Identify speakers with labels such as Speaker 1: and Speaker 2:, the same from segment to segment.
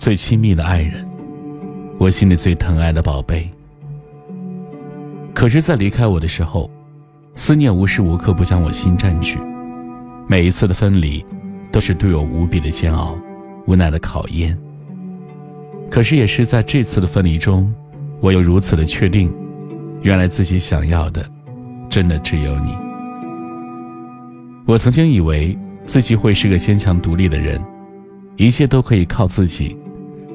Speaker 1: 最亲密的爱人，我心里最疼爱的宝贝。可是，在离开我的时候，思念无时无刻不将我心占据。每一次的分离，都是对我无比的煎熬。无奈的考验。可是也是在这次的分离中，我又如此的确定，原来自己想要的，真的只有你。我曾经以为自己会是个坚强独立的人，一切都可以靠自己，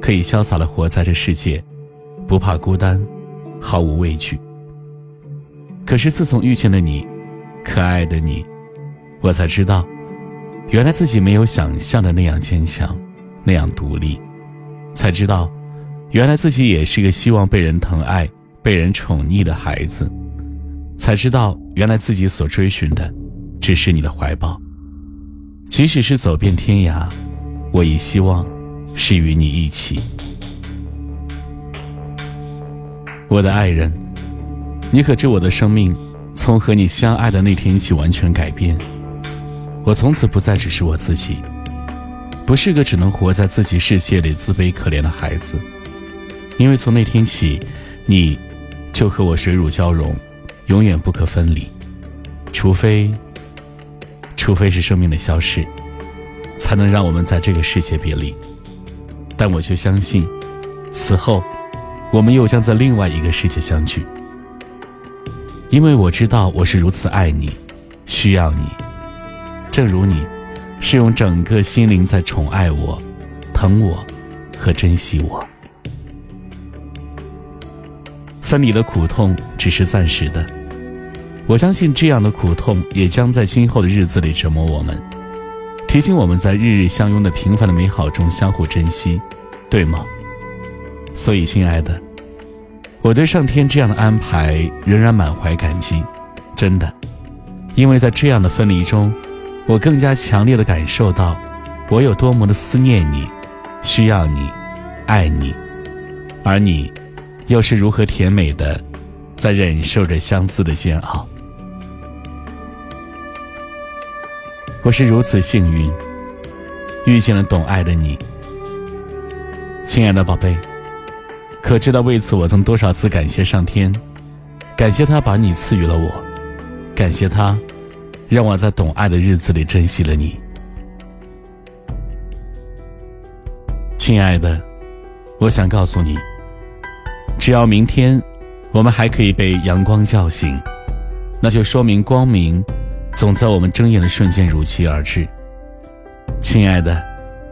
Speaker 1: 可以潇洒的活在这世界，不怕孤单，毫无畏惧。可是自从遇见了你，可爱的你，我才知道，原来自己没有想象的那样坚强。那样独立，才知道，原来自己也是个希望被人疼爱、被人宠溺的孩子。才知道，原来自己所追寻的，只是你的怀抱。即使是走遍天涯，我亦希望是与你一起。我的爱人，你可知我的生命从和你相爱的那天起完全改变？我从此不再只是我自己。不是个只能活在自己世界里自卑可怜的孩子，因为从那天起，你，就和我水乳交融，永远不可分离。除非，除非是生命的消逝，才能让我们在这个世界别离。但我却相信，此后，我们又将在另外一个世界相聚。因为我知道我是如此爱你，需要你，正如你。是用整个心灵在宠爱我、疼我和珍惜我。分离的苦痛只是暂时的，我相信这样的苦痛也将在今后的日子里折磨我们，提醒我们在日日相拥的平凡的美好中相互珍惜，对吗？所以，亲爱的，我对上天这样的安排仍然满怀感激，真的，因为在这样的分离中。我更加强烈的感受到，我有多么的思念你，需要你，爱你，而你，又是如何甜美的，在忍受着相思的煎熬。我是如此幸运，遇见了懂爱的你，亲爱的宝贝，可知道为此我曾多少次感谢上天，感谢他把你赐予了我，感谢他。让我在懂爱的日子里珍惜了你，亲爱的，我想告诉你，只要明天我们还可以被阳光叫醒，那就说明光明总在我们睁眼的瞬间如期而至。亲爱的，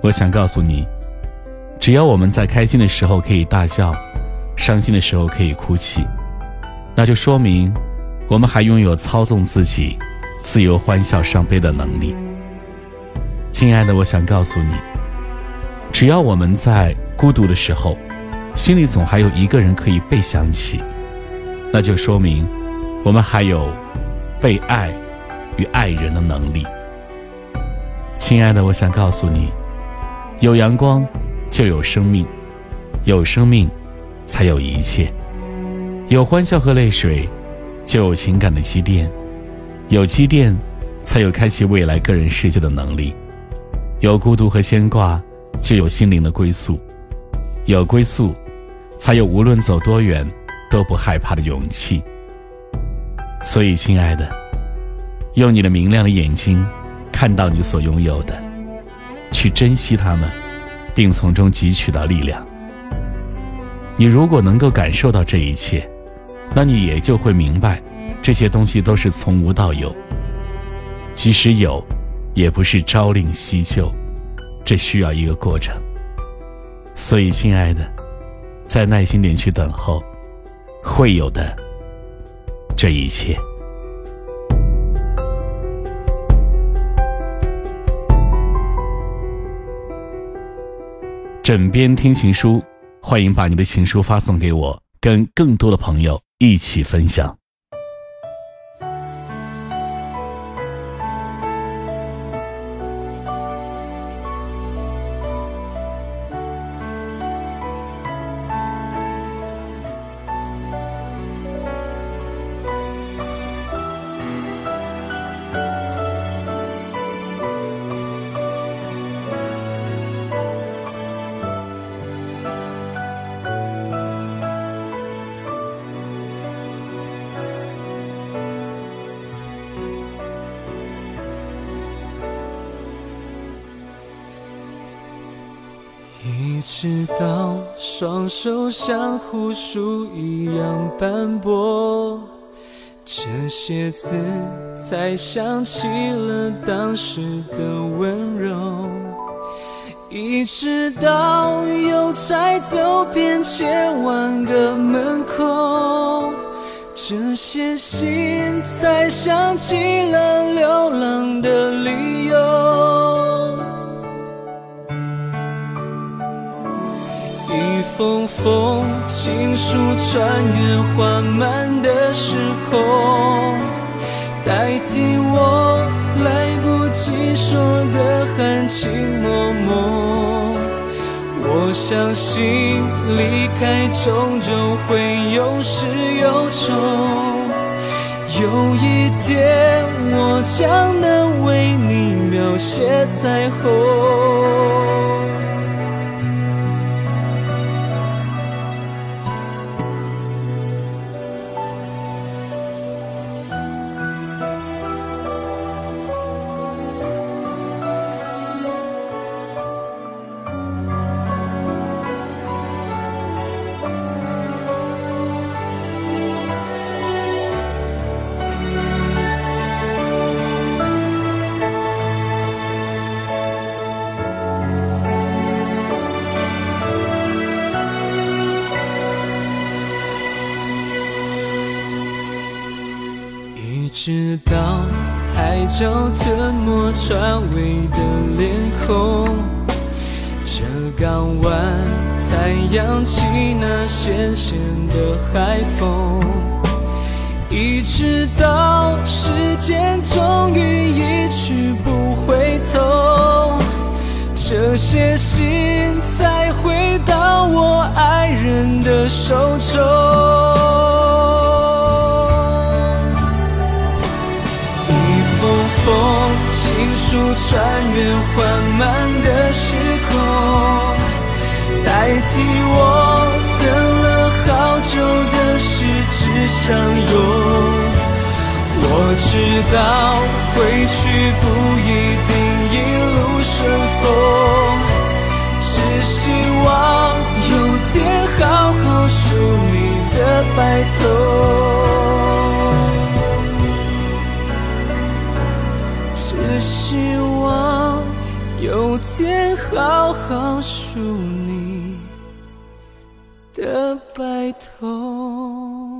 Speaker 1: 我想告诉你，只要我们在开心的时候可以大笑，伤心的时候可以哭泣，那就说明我们还拥有操纵自己。自由欢笑伤悲的能力，亲爱的，我想告诉你，只要我们在孤独的时候，心里总还有一个人可以被想起，那就说明我们还有被爱与爱人的能力。亲爱的，我想告诉你，有阳光就有生命，有生命才有一切，有欢笑和泪水就有情感的积淀。有积淀，才有开启未来个人世界的能力；有孤独和牵挂，就有心灵的归宿；有归宿，才有无论走多远都不害怕的勇气。所以，亲爱的，用你的明亮的眼睛，看到你所拥有的，去珍惜它们，并从中汲取到力量。你如果能够感受到这一切，那你也就会明白。这些东西都是从无到有，即使有，也不是朝令夕就，这需要一个过程。所以，亲爱的，再耐心点去等候，会有的，这一切。枕边听情书，欢迎把你的情书发送给我，跟更多的朋友一起分享。
Speaker 2: 直到双手像枯树一样斑驳，这些字才想起了当时的温柔。一直到邮差走遍千万个门口，这些信才想起了流浪的理由。一封封情书穿越缓慢的时空，代替我来不及说的含情脉脉。我相信离开终究会有始有终，有一天我将能为你描写彩虹。直到海角吞没船尾的脸孔，这港湾才扬起那咸咸的海风。一直到时间终于一去不回头，这些信才回到我爱人的手中。穿越缓慢的时空，代替我等了好久的十指相拥。我知道回去不一定一路顺风，只希望有天好好数你的白头。希望有天好好数你的白头。